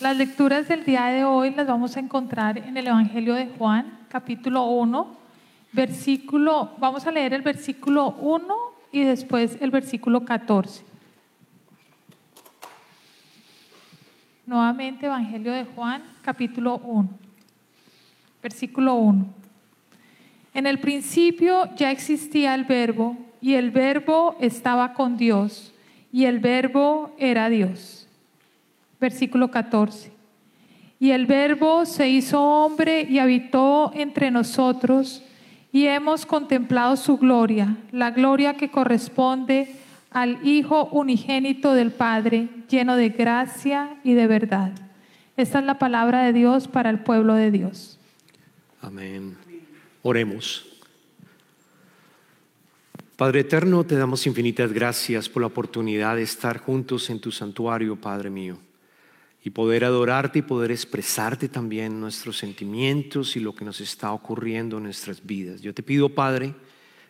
Las lecturas del día de hoy las vamos a encontrar en el Evangelio de Juan, capítulo 1, versículo, vamos a leer el versículo 1 y después el versículo 14. Nuevamente, Evangelio de Juan, capítulo 1, versículo 1. En el principio ya existía el verbo y el verbo estaba con Dios y el verbo era Dios. Versículo 14. Y el verbo se hizo hombre y habitó entre nosotros y hemos contemplado su gloria, la gloria que corresponde al Hijo unigénito del Padre, lleno de gracia y de verdad. Esta es la palabra de Dios para el pueblo de Dios. Amén. Oremos. Padre eterno, te damos infinitas gracias por la oportunidad de estar juntos en tu santuario, Padre mío, y poder adorarte y poder expresarte también nuestros sentimientos y lo que nos está ocurriendo en nuestras vidas. Yo te pido, Padre,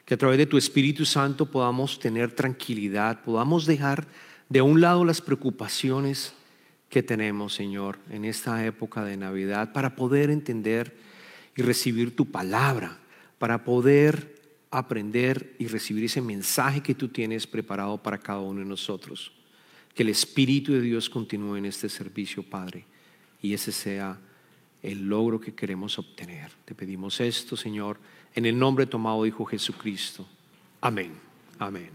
que a través de tu Espíritu Santo podamos tener tranquilidad, podamos dejar de un lado las preocupaciones que tenemos, Señor, en esta época de Navidad, para poder entender y recibir tu palabra, para poder aprender y recibir ese mensaje que tú tienes preparado para cada uno de nosotros. Que el Espíritu de Dios continúe en este servicio, Padre, y ese sea el logro que queremos obtener. Te pedimos esto, Señor, en el nombre tomado Hijo Jesucristo. Amén. Amén.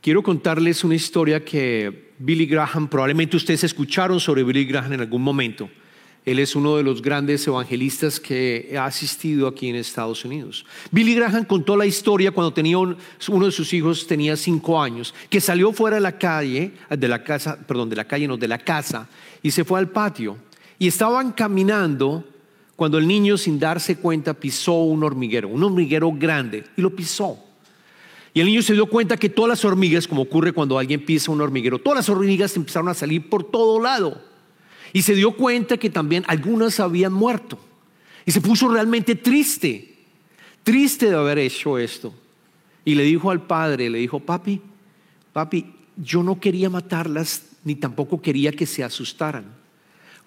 Quiero contarles una historia que Billy Graham, probablemente ustedes escucharon sobre Billy Graham en algún momento. Él es uno de los grandes evangelistas que ha asistido aquí en Estados Unidos. Billy Graham contó la historia cuando tenía uno de sus hijos tenía cinco años, que salió fuera de la calle, de la casa, perdón, de la calle, no, de la casa, y se fue al patio. Y estaban caminando cuando el niño, sin darse cuenta, pisó un hormiguero, un hormiguero grande, y lo pisó. Y el niño se dio cuenta que todas las hormigas, como ocurre cuando alguien pisa un hormiguero, todas las hormigas empezaron a salir por todo lado. Y se dio cuenta que también algunas habían muerto. Y se puso realmente triste, triste de haber hecho esto. Y le dijo al padre, le dijo, papi, papi, yo no quería matarlas, ni tampoco quería que se asustaran.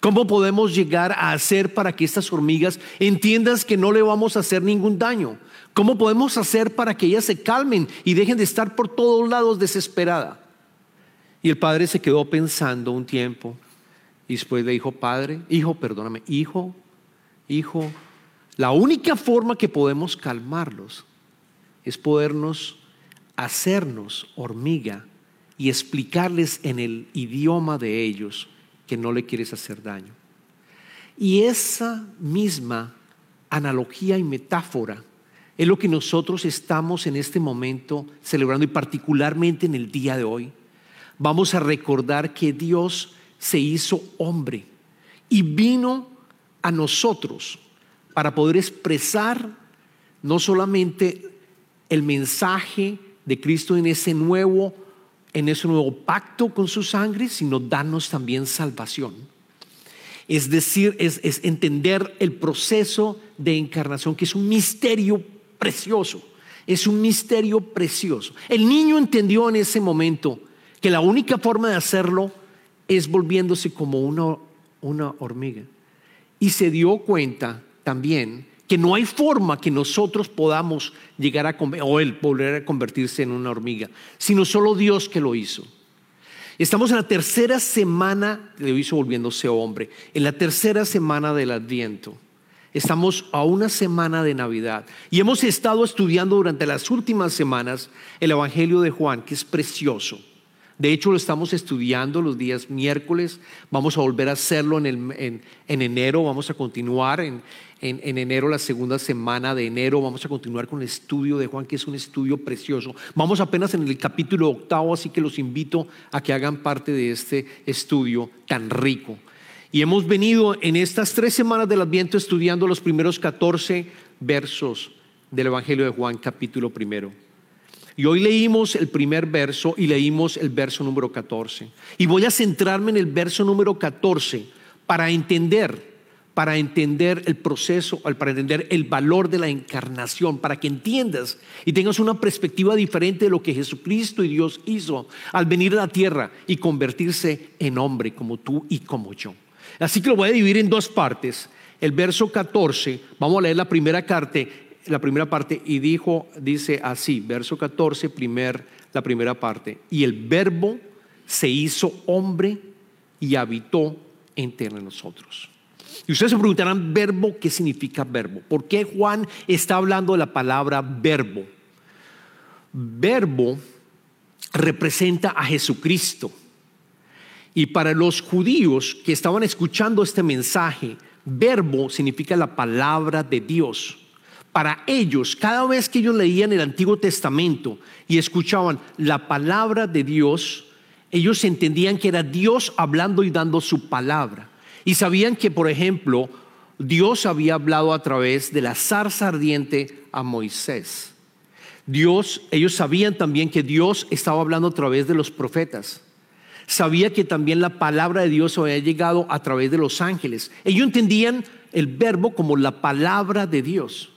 ¿Cómo podemos llegar a hacer para que estas hormigas entiendan que no le vamos a hacer ningún daño? ¿Cómo podemos hacer para que ellas se calmen y dejen de estar por todos lados desesperada? Y el padre se quedó pensando un tiempo después le dijo, padre, hijo, perdóname, hijo, hijo, la única forma que podemos calmarlos es podernos hacernos hormiga y explicarles en el idioma de ellos que no le quieres hacer daño. Y esa misma analogía y metáfora es lo que nosotros estamos en este momento celebrando y particularmente en el día de hoy. Vamos a recordar que Dios se hizo hombre y vino a nosotros para poder expresar no solamente el mensaje de Cristo en ese nuevo en ese nuevo pacto con su sangre, sino darnos también salvación. Es decir, es, entender el proceso de encarnación, que es un misterio precioso. Es un misterio precioso. El niño entendió en ese momento que la única forma de hacerlo es volviéndose como una, una hormiga. Y se dio cuenta también que no hay forma que nosotros podamos llegar a o él volver a convertirse en una hormiga, sino solo Dios que lo hizo. Estamos en la tercera semana, lo hizo volviéndose hombre, en la tercera semana del Adviento. Estamos a una semana de Navidad y hemos estado estudiando durante las últimas semanas el Evangelio de Juan, que es precioso. De hecho, lo estamos estudiando los días miércoles. Vamos a volver a hacerlo en, enero. Vamos a continuar en, en, enero, la segunda semana de enero. Vamos a continuar con el estudio de Juan, que es un estudio precioso. Vamos apenas en el capítulo octavo, así que los invito a que hagan parte de este estudio tan rico. Y hemos venido en estas tres semanas del Adviento estudiando los primeros 14 versos del Evangelio de Juan, capítulo primero. Y hoy leímos el primer verso y leímos el verso número 14. Y voy a centrarme en el verso número 14 para entender, para entender el proceso, para entender el valor de la encarnación, para que entiendas y tengas una perspectiva diferente de lo que Jesucristo y Dios hizo al venir a la tierra y convertirse en hombre como tú y como yo. Así que lo voy a dividir en dos partes. El verso 14, vamos a leer la primera parte, la primera parte y dijo dice así, verso 14, primer la primera parte, y el verbo se hizo hombre y habitó entre nosotros. Y ustedes se preguntarán, verbo, ¿qué significa verbo? ¿Por qué Juan está hablando de la palabra verbo? Verbo representa a Jesucristo. Y para los judíos que estaban escuchando este mensaje, verbo significa la palabra de Dios. Para ellos, cada vez que ellos leían el Antiguo Testamento y escuchaban la palabra de Dios, ellos entendían que era Dios hablando y dando su palabra. Y sabían que, por ejemplo, Dios había hablado a través de la zarza ardiente a Moisés. Dios, ellos sabían también que Dios estaba hablando a través de los profetas. Sabía que también la palabra de Dios había llegado a través de los ángeles. Ellos entendían el verbo como la palabra de Dios.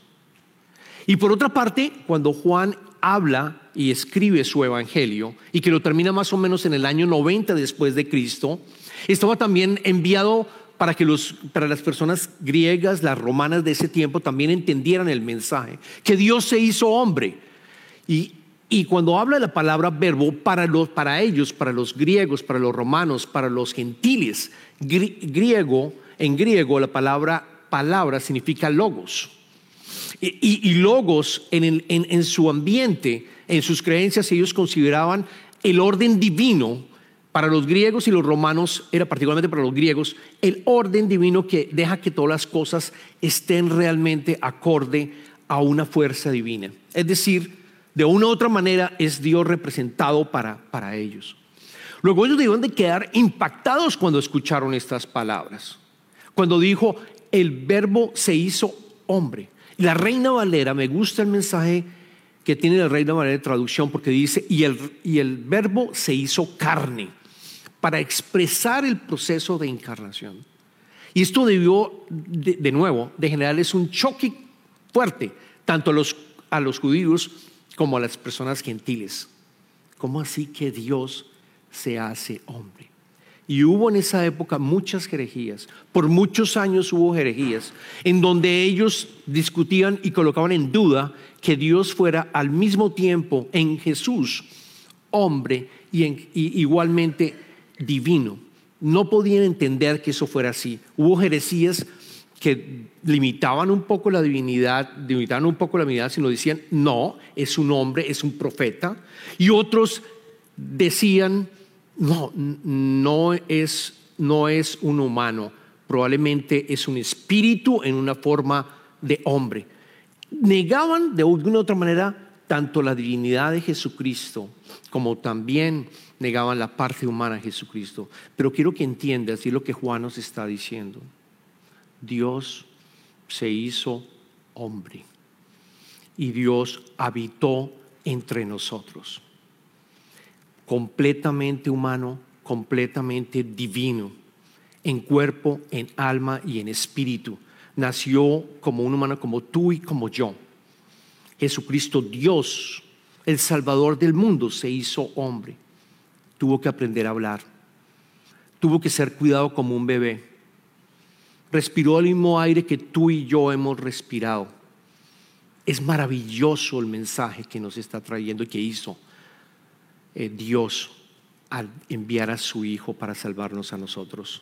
Y por otra parte, cuando Juan habla y escribe su evangelio y que lo termina más o menos en el año 90 después de Cristo, estaba también enviado para que los, para las personas griegas, las romanas de ese tiempo también entendieran el mensaje, que Dios se hizo hombre. Y, y cuando habla la palabra verbo, para, los, para ellos, para los griegos, para los romanos, para los gentiles, griego, en griego la palabra palabra significa logos. Y, y, logos en, su ambiente, en sus creencias, ellos consideraban el orden divino para los griegos y los romanos, era particularmente para los griegos, el orden divino que deja que todas las cosas estén realmente acorde a una fuerza divina. Es decir, de una u otra manera es Dios representado para, para ellos. Luego ellos debían de quedar impactados cuando escucharon estas palabras. Cuando dijo, el verbo se hizo hombre. La reina Valera, me gusta el mensaje que tiene la reina Valera de traducción porque dice, y el, y el verbo se hizo carne para expresar el proceso de encarnación. Y esto debió, de, nuevo, de generarles un choque fuerte, tanto a los, a los judíos como a las personas gentiles. ¿Cómo así que Dios se hace hombre? Y hubo en esa época muchas herejías. Por muchos años hubo herejías en donde ellos discutían y colocaban en duda que Dios fuera al mismo tiempo en Jesús hombre y, igualmente divino. No podían entender que eso fuera así. Hubo heresías que limitaban un poco la divinidad, limitaban un poco la divinidad, sino decían, no, es un hombre, es un profeta. Y otros decían, no, no es, no es un humano, probablemente es un espíritu en una forma de hombre. Negaban de alguna otra manera tanto la divinidad de Jesucristo como también negaban la parte humana de Jesucristo. Pero quiero que entiendas, y lo que Juan nos está diciendo, Dios se hizo hombre y Dios habitó entre nosotros, completamente humano, completamente divino, en cuerpo, en alma y en espíritu. Nació como un humano como tú y como yo. Jesucristo Dios, el Salvador del mundo, se hizo hombre tuvo que aprender a hablar, tuvo que ser cuidado como un bebé, respiró el mismo aire que tú y yo hemos respirado. Es maravilloso el mensaje que nos está trayendo y que hizo eh, Dios al enviar a su Hijo para salvarnos a nosotros.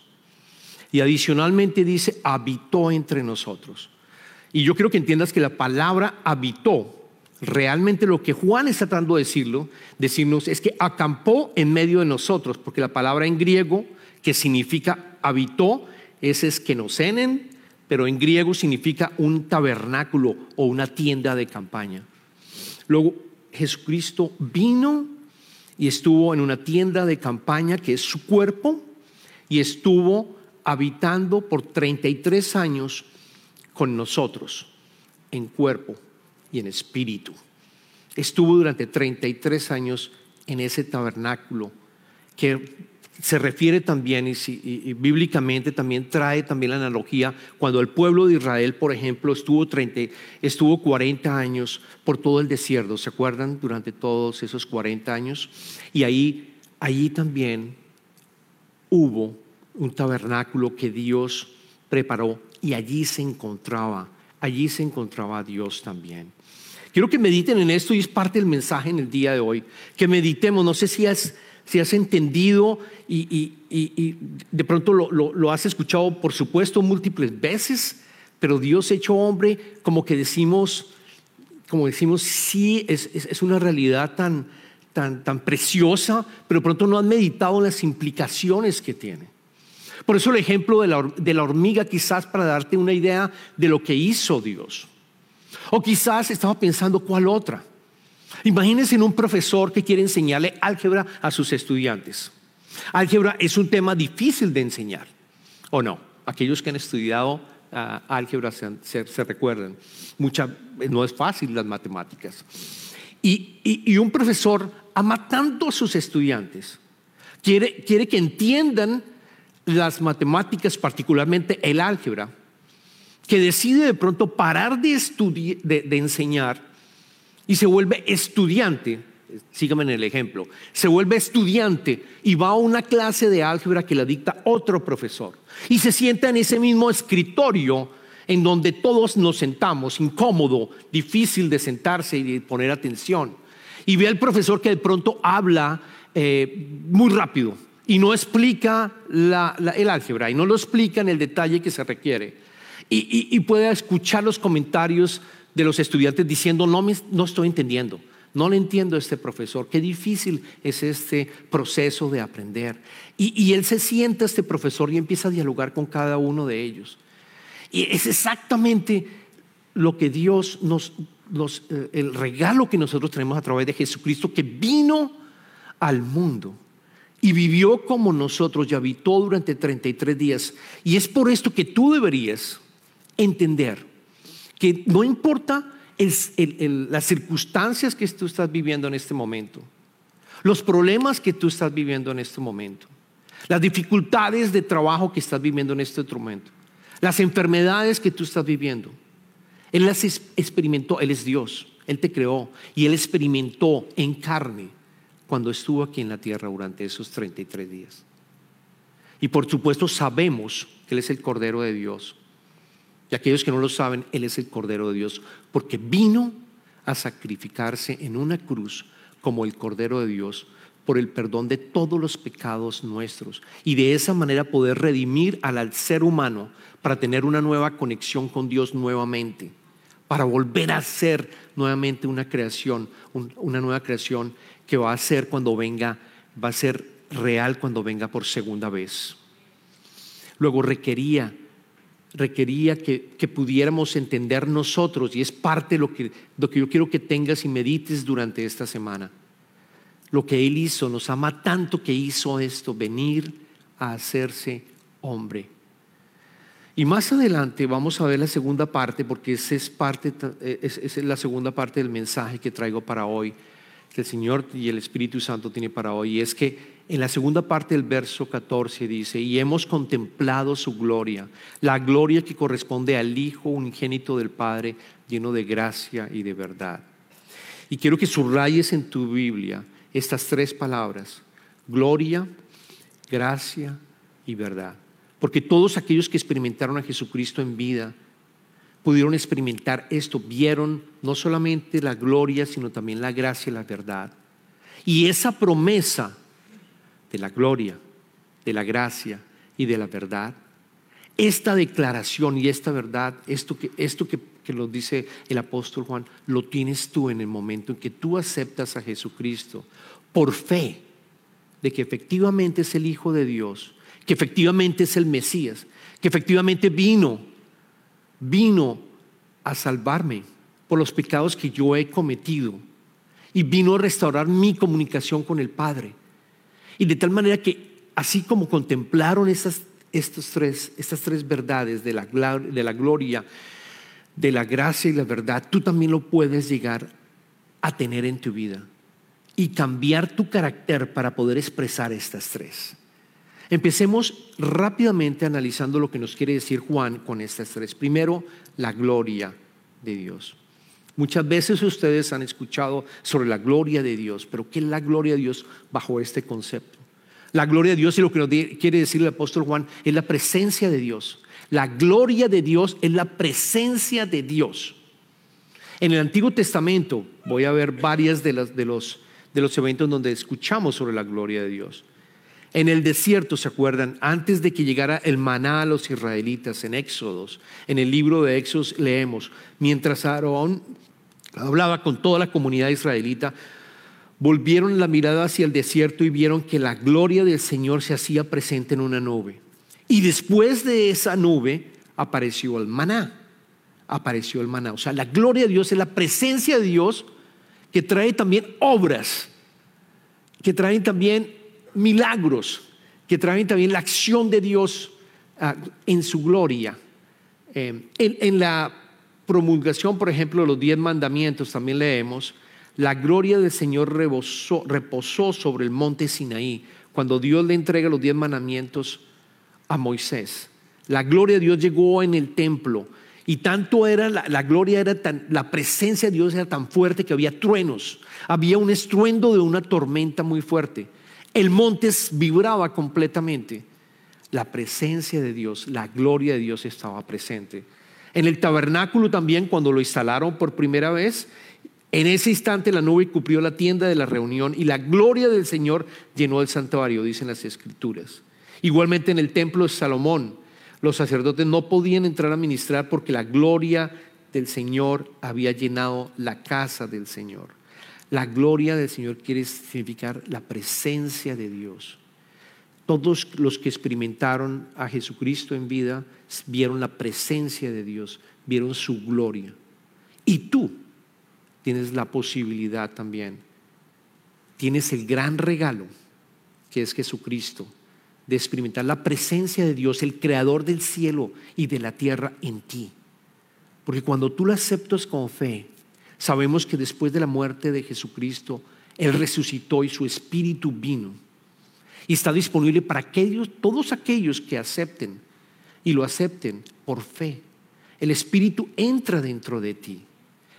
Y adicionalmente dice, habitó entre nosotros. Y yo quiero que entiendas que la palabra habitó Realmente lo que Juan está tratando de decirlo, decirnos es que acampó en medio de nosotros, porque la palabra en griego que significa habitó es esquenocenen, pero en griego significa un tabernáculo o una tienda de campaña. Luego Jesucristo vino y estuvo en una tienda de campaña que es su cuerpo y estuvo habitando por 33 años con nosotros en cuerpo y en espíritu. Estuvo durante 33 años en ese tabernáculo que se refiere también y, si- y- bíblicamente también trae también la analogía cuando el pueblo de Israel, por ejemplo, estuvo, 30, estuvo 40 años por todo el desierto, ¿se acuerdan? Durante todos esos 40 años. Y ahí, también hubo un tabernáculo que Dios preparó y allí se encontraba, allí se encontraba Dios también. Quiero que mediten en esto y es parte del mensaje en el día de hoy. Que meditemos, no sé si has, si has entendido y, de pronto lo, has escuchado, por supuesto, múltiples veces, pero Dios hecho hombre, como que decimos, como decimos, sí, es, una realidad tan, tan, tan preciosa, pero de pronto no han meditado en las implicaciones que tiene. Por eso el ejemplo de la, de la hormiga quizás para darte una idea de lo que hizo Dios. O quizás estaba pensando cuál otra. Imagínense en un profesor que quiere enseñarle álgebra a sus estudiantes. Álgebra es un tema difícil de enseñar, ¿o no? Aquellos que han estudiado ah, álgebra se, recuerdan. Mucha, no es fácil las matemáticas. Y, un profesor ama tanto a sus estudiantes, quiere, quiere que entiendan las matemáticas, particularmente el álgebra, que decide de pronto parar de, de enseñar y se vuelve estudiante, sígame en el ejemplo, se vuelve estudiante y va a una clase de álgebra que la dicta otro profesor y se sienta en ese mismo escritorio en donde todos nos sentamos, incómodo, difícil de sentarse y de poner atención. Y ve al profesor que de pronto habla eh, muy rápido y no explica el álgebra y no lo explica en el detalle que se requiere. Y, y- y puede escuchar los comentarios de los estudiantes diciendo, no, me- no estoy entendiendo, no le entiendo a este profesor, qué difícil es este proceso de aprender. Y, y él se sienta, este profesor, y empieza a dialogar con cada uno de ellos. Y es exactamente lo que Dios nos, nos, eh, el regalo que nosotros tenemos a través de Jesucristo, que vino al mundo y vivió como nosotros y habitó durante 33 días. Y es por esto que tú deberías entender que no importa las circunstancias que tú estás viviendo en este momento, los problemas que tú estás viviendo en este momento, las dificultades de trabajo que estás viviendo en este momento, las enfermedades que tú estás viviendo. Él las experimentó, Él es Dios, Él te creó y Él experimentó en carne cuando estuvo aquí en la tierra durante esos 33 días. Y por supuesto sabemos que Él es el Cordero de Dios. Y aquellos que no lo saben, Él es el Cordero de Dios, porque vino a sacrificarse en una cruz como el Cordero de Dios por el perdón de todos los pecados nuestros y de esa manera poder redimir al, ser humano para tener una nueva conexión con Dios nuevamente, para volver a ser nuevamente una creación, un- una nueva creación que va a ser cuando venga, va a ser real cuando venga por segunda vez. Luego requería requería que, que pudiéramos entender nosotros, y es parte de lo que, lo que yo quiero que tengas y medites durante esta semana. Lo que Él hizo, nos ama tanto que hizo esto, venir a hacerse hombre. Y más adelante vamos a ver la segunda parte, porque esa es, parte, eh, es, es la segunda parte del mensaje que traigo para hoy, que el Señor y el Espíritu Santo tiene para hoy. Y es que en la segunda parte del verso 14 dice, y hemos contemplado su gloria, la gloria que corresponde al Hijo unigénito del Padre, lleno de gracia y de verdad. Y quiero que subrayes en tu Biblia estas tres palabras, gloria, gracia y verdad. Porque todos aquellos que experimentaron a Jesucristo en vida pudieron experimentar esto, vieron no solamente la gloria, sino también la gracia y la verdad. Y esa promesa de la gloria, de la gracia y de la verdad, esta declaración y esta verdad, esto que, esto que, que lo dice el apóstol Juan, lo tienes tú en el momento en que tú aceptas a Jesucristo por fe de que efectivamente es el Hijo de Dios, que efectivamente es el Mesías, que efectivamente vino, vino a salvarme por los pecados que yo he cometido y vino a restaurar mi comunicación con el Padre. Y de tal manera que así como contemplaron estas, estos tres, estas tres verdades de la, de la gloria, de la gracia y la verdad, tú también lo puedes llegar a tener en tu vida y cambiar tu carácter para poder expresar estas tres. Empecemos rápidamente analizando lo que nos quiere decir Juan con estas tres. Primero, la gloria de Dios. Muchas veces ustedes han escuchado sobre la gloria de Dios, pero ¿qué es la gloria de Dios bajo este concepto? La gloria de Dios y lo que nos quiere decir el apóstol Juan es la presencia de Dios. La gloria de Dios es la presencia de Dios. En el Antiguo Testamento voy a ver varias de, de, los, de los eventos donde escuchamos sobre la gloria de Dios. En el desierto, ¿se acuerdan? Antes de que llegara el maná a los israelitas en Éxodos, en el libro de Éxodos leemos, mientras Aarón hablaba con toda la comunidad israelita, volvieron la mirada hacia el desierto y vieron que la gloria del Señor se hacía presente en una nube. Y después de esa nube apareció el maná, apareció el maná. O sea, la gloria de Dios es la presencia de Dios que trae también obras, que traen también milagros que traen también la acción de Dios ah, en su gloria. Eh, en, la promulgación, por ejemplo, de los diez mandamientos, también leemos, la gloria del Señor reposó sobre el monte Sinaí, cuando Dios le entrega los diez mandamientos a Moisés. La gloria de Dios llegó en el templo. Y tanto era la, la, gloria, era tan, la presencia de Dios era tan fuerte que había truenos, había un estruendo de una tormenta muy fuerte. El monte vibraba completamente. La presencia de Dios, la gloria de Dios estaba presente. En el tabernáculo también, cuando lo instalaron por primera vez, en ese instante la nube cubrió la tienda de la reunión y la gloria del Señor llenó el santuario, dicen las escrituras. Igualmente en el templo de Salomón, los sacerdotes no podían entrar a ministrar porque la gloria del Señor había llenado la casa del Señor. La gloria del Señor quiere significar la presencia de Dios. Todos los que experimentaron a Jesucristo en vida vieron la presencia de Dios, vieron su gloria. Y tú tienes la posibilidad también, tienes el gran regalo que es Jesucristo, de experimentar la presencia de Dios, el creador del cielo y de la tierra en ti. Porque cuando tú lo aceptas con fe, Sabemos que después de la muerte de Jesucristo, Él resucitó y su espíritu vino. Y está disponible para aquellos, todos aquellos que acepten y lo acepten por fe. El espíritu entra dentro de ti.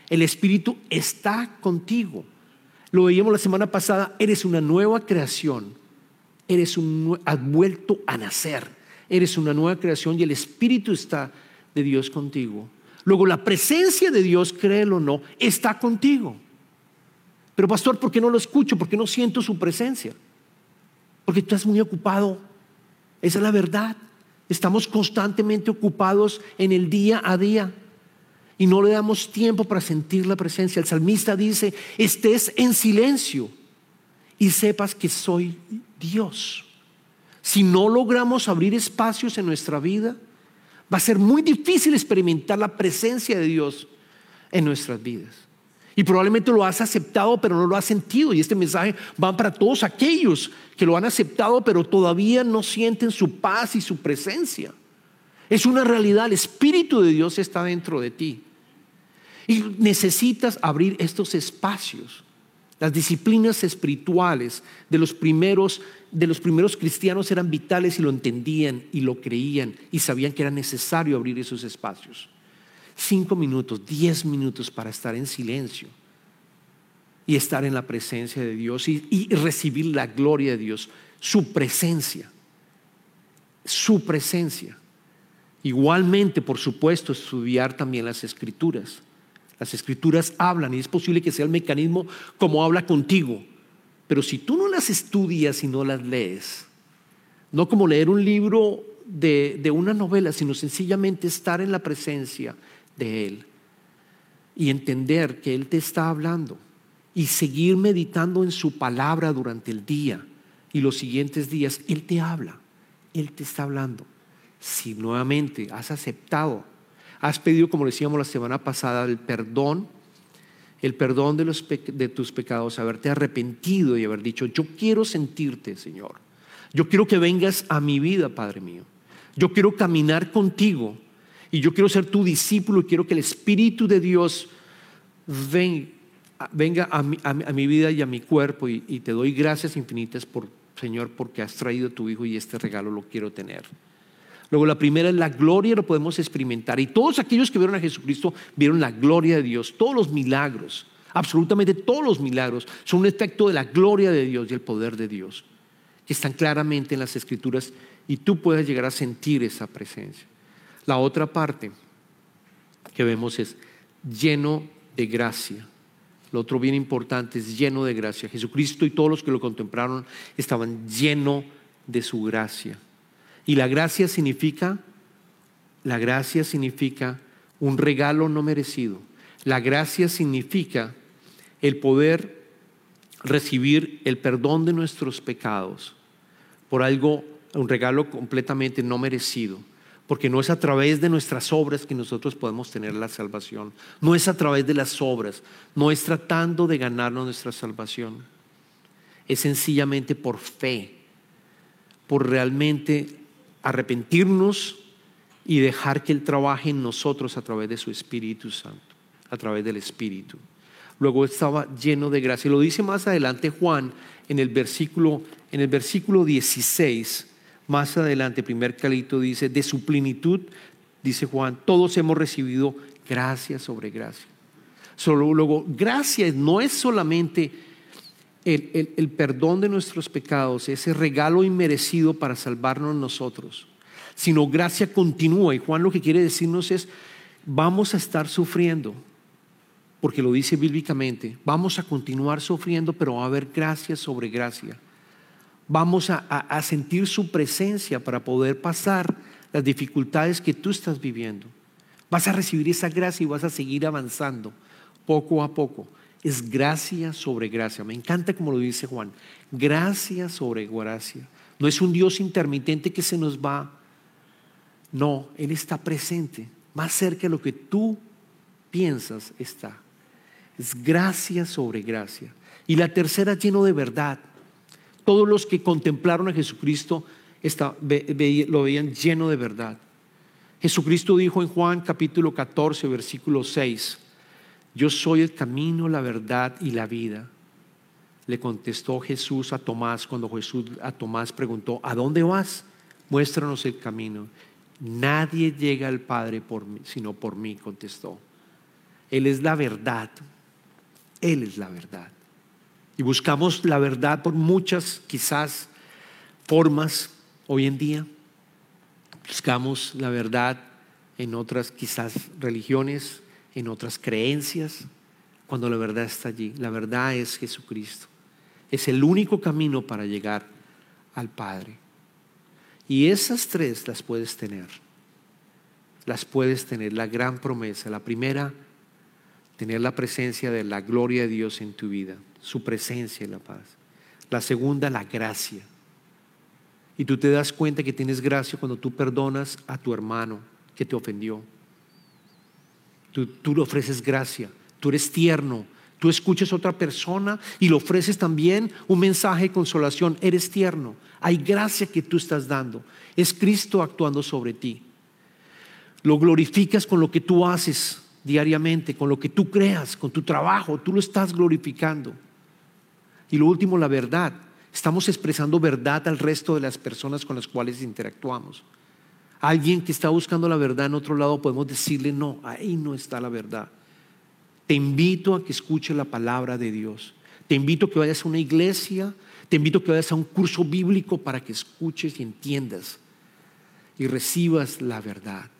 El espíritu está contigo. Lo veíamos la semana pasada, eres una nueva creación. Eres un has vuelto a nacer. Eres una nueva creación y el espíritu está de Dios contigo. Luego la presencia de Dios, créelo o no, está contigo. Pero pastor, ¿por qué no lo escucho? ¿Por qué no siento su presencia? Porque tú estás muy ocupado. Esa es la verdad. Estamos constantemente ocupados en el día a día y no le damos tiempo para sentir la presencia. El salmista dice, estés en silencio y sepas que soy Dios. Si no logramos abrir espacios en nuestra vida, va a ser muy difícil experimentar la presencia de Dios en nuestras vidas. Y probablemente lo has aceptado, pero no lo has sentido. Y este mensaje va para todos aquellos que lo han aceptado, pero todavía no sienten su paz y su presencia. Es una realidad, el Espíritu de Dios está dentro de ti. Y necesitas abrir estos espacios. Las disciplinas espirituales de los primeros de los primeros cristianos eran vitales y lo entendían y lo creían y sabían que era necesario abrir esos espacios. Cinco minutos, diez minutos para estar en silencio y estar en la presencia de Dios y, y recibir la gloria de Dios, su presencia, su presencia. Igualmente, por supuesto, estudiar también las escrituras. Las escrituras hablan y es posible que sea el mecanismo como habla contigo pero si tú no las estudias y no las lees, no como leer un libro de, de una novela, sino sencillamente estar en la presencia de Él y entender que Él te está hablando y seguir meditando en su palabra durante el día y los siguientes días, Él te habla, Él te está hablando. Si nuevamente has aceptado, has pedido, como decíamos la semana pasada, el perdón el perdón de, tus pecados, haberte arrepentido y haber dicho, yo quiero sentirte, Señor. Yo quiero que vengas a mi vida, Padre mío. Yo quiero caminar contigo y yo quiero ser tu discípulo y quiero que el Espíritu de Dios venga a mi, vida y a mi cuerpo y, te doy gracias infinitas por Señor, porque has traído a tu Hijo y este regalo lo quiero tener. Luego la primera es la gloria, lo podemos experimentar. Y todos aquellos que vieron a Jesucristo vieron la gloria de Dios, todos los milagros, absolutamente todos los milagros son un efecto de la gloria de Dios y el poder de Dios, que están claramente en las escrituras y tú puedes llegar a sentir esa presencia. La otra parte que vemos es lleno de gracia. Lo otro bien importante es lleno de gracia. Jesucristo y todos los que lo contemplaron estaban llenos de su gracia. Y la gracia significa, la gracia significa un regalo no merecido. La gracia significa el poder recibir el perdón de nuestros pecados por algo, un regalo completamente no merecido. Porque no es a través de nuestras obras que nosotros podemos tener la salvación, no es a través de las obras, no es tratando de ganarnos nuestra salvación, es sencillamente por fe, por realmente arrepentirnos y dejar que Él trabaje en nosotros a través de su Espíritu Santo, a través del Espíritu. Luego estaba lleno de gracia. Lo dice más adelante Juan en el versículo, en el versículo 16 más adelante, primer calito dice, de su plenitud, dice Juan, todos hemos recibido gracia sobre gracia. Solo, luego, gracia no es solamente el, perdón de nuestros pecados, ese regalo inmerecido para salvarnos nosotros, sino gracia continúa. Y Juan lo que quiere decirnos es, vamos a estar sufriendo, porque lo dice bíblicamente, vamos a continuar sufriendo, pero va a haber gracia sobre gracia vamos a, sentir su presencia para poder pasar las dificultades que tú estás viviendo. Vas a recibir esa gracia y vas a seguir avanzando poco a poco. Es gracia sobre gracia. Me encanta como lo dice Juan. Gracia sobre gracia. No es un Dios intermitente que se nos va. No, Él está presente. Más cerca de lo que tú piensas está. Es gracia sobre gracia. Y la tercera lleno de verdad. Todos los que contemplaron a Jesucristo lo veían lleno de verdad. Jesucristo dijo en Juan capítulo 14, versículo 6, yo soy el camino, la verdad y la vida. Le contestó Jesús a Tomás cuando Jesús a Tomás preguntó, ¿a dónde vas? Muéstranos el camino. Nadie llega al Padre por mí, sino por mí, contestó. Él es la verdad. Él es la verdad. Y buscamos la verdad por muchas, quizás, formas hoy en día. Buscamos la verdad en otras, quizás, religiones, en otras creencias, cuando la verdad está allí. La verdad es Jesucristo. Es el único camino para llegar al Padre. Y esas tres las puedes tener. Las puedes tener. La gran promesa. La primera, tener la presencia de la gloria de Dios en tu vida su presencia y la paz. La segunda, la gracia. Y tú te das cuenta que tienes gracia cuando tú perdonas a tu hermano que te ofendió. Tú, le ofreces gracia, tú eres tierno, tú escuchas a otra persona y le ofreces también un mensaje de consolación, eres tierno. Hay gracia que tú estás dando. Es Cristo actuando sobre ti. Lo glorificas con lo que tú haces diariamente, con lo que tú creas, con tu trabajo, tú lo estás glorificando. Y lo último, la verdad. Estamos expresando verdad al resto de las personas con las cuales interactuamos. Alguien que está buscando la verdad en otro lado podemos decirle, no, ahí no está la verdad. Te invito a que escuches la palabra de Dios. Te invito a que vayas a una iglesia. Te invito a que vayas a un curso bíblico para que escuches y entiendas y recibas la verdad.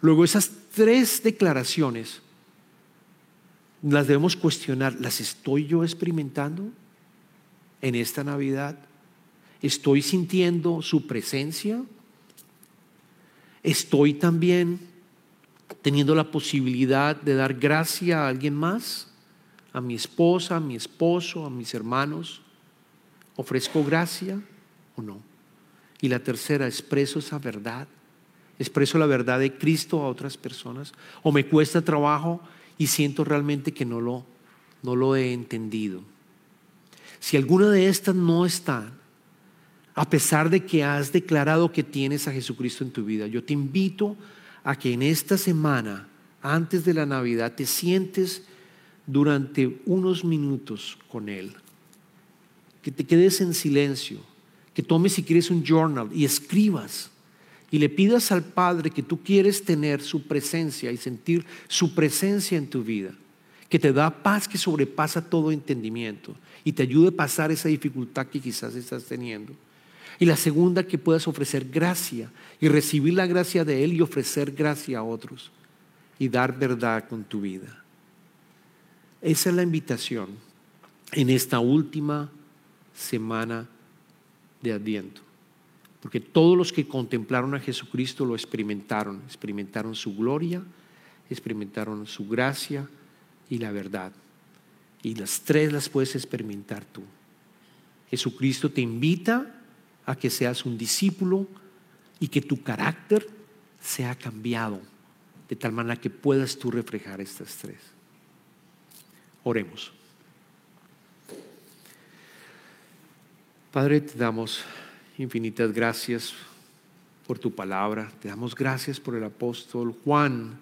Luego esas tres declaraciones las debemos cuestionar. ¿Las estoy yo experimentando? en esta Navidad? ¿Estoy sintiendo su presencia? ¿Estoy también teniendo la posibilidad de dar gracia a alguien más? ¿A mi esposa, a mi esposo, a mis hermanos? ¿Ofrezco gracia o no? Y la tercera, expreso esa verdad. Expreso la verdad de Cristo a otras personas. O me cuesta trabajo y siento realmente que no lo, no lo he entendido. Si alguna de estas no está, a pesar de que has declarado que tienes a Jesucristo en tu vida, yo te invito a que en esta semana, antes de la Navidad, te sientes durante unos minutos con Él. Que te quedes en silencio que tomes si quieres un journal y escribas y le pidas al Padre que tú quieres tener su presencia y sentir su presencia en tu vida, que te da paz que sobrepasa todo entendimiento y te ayude a pasar esa dificultad que quizás estás teniendo. Y la segunda, que puedas ofrecer gracia y recibir la gracia de Él y ofrecer gracia a otros y dar verdad con tu vida. Esa es la invitación en esta última semana de Adviento. Porque todos los que contemplaron a Jesucristo lo experimentaron, experimentaron su gloria, experimentaron su gracia y la verdad. Y las tres las puedes experimentar tú. Jesucristo te invita a que seas un discípulo y que tu carácter sea cambiado de tal manera que puedas tú reflejar estas tres. Oremos. Padre, te damos infinitas gracias por tu palabra. Te damos gracias por el apóstol Juan,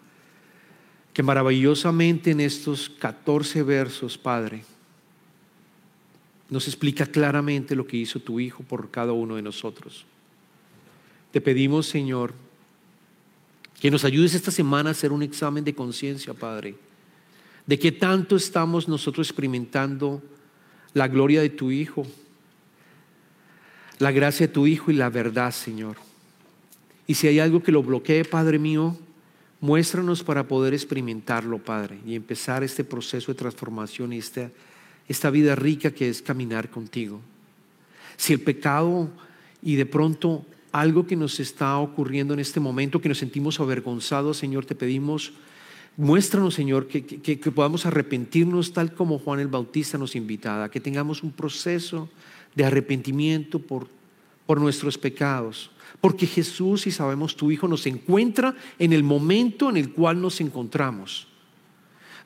que maravillosamente en estos 14 versos, Padre, nos explica claramente lo que hizo tu Hijo por cada uno de nosotros. Te pedimos, Señor, que nos ayudes esta semana a hacer un examen de conciencia, Padre, de qué tanto estamos nosotros experimentando la gloria de tu Hijo, la gracia de tu Hijo y la verdad, Señor. Y si hay algo que lo bloquee, Padre mío, muéstranos para poder experimentarlo, Padre, y empezar este proceso de transformación y esta esta vida rica que es caminar contigo. Si el pecado y de pronto algo que nos está ocurriendo en este momento, que nos sentimos avergonzados, Señor, te pedimos, muéstranos, Señor, que, podamos arrepentirnos tal como Juan el Bautista nos invitaba, que tengamos un proceso de arrepentimiento por, por nuestros pecados. Porque Jesús, y sabemos tu Hijo, nos encuentra en el momento en el cual nos encontramos.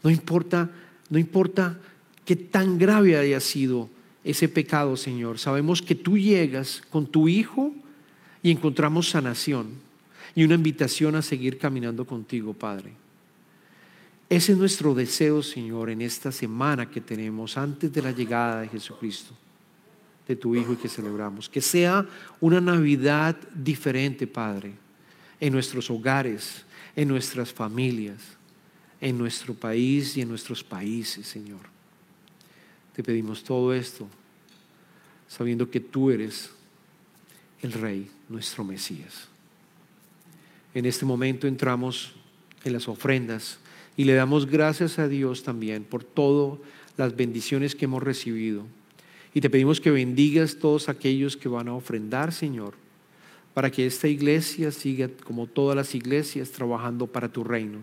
No importa, no importa qué tan grave haya sido ese pecado, Señor. Sabemos que tú llegas con tu Hijo y encontramos sanación y una invitación a seguir caminando contigo, Padre. Ese es nuestro deseo, Señor, en esta semana que tenemos antes de la llegada de Jesucristo, de tu Hijo y que celebramos. Que sea una Navidad diferente, Padre, en nuestros hogares, en nuestras familias, en nuestro país y en nuestros países, Señor. Te pedimos todo esto sabiendo que tú eres el Rey, nuestro Mesías. En este momento entramos en las ofrendas y le damos gracias a Dios también por todas las bendiciones que hemos recibido. Y te pedimos que bendigas todos aquellos que van a ofrendar, Señor, para que esta iglesia siga como todas las iglesias trabajando para tu reino.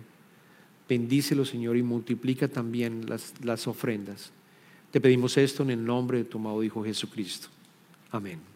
Bendícelo, Señor, y multiplica también las, las ofrendas. Te pedimos esto en el nombre de tu amado Hijo Jesucristo. Amén.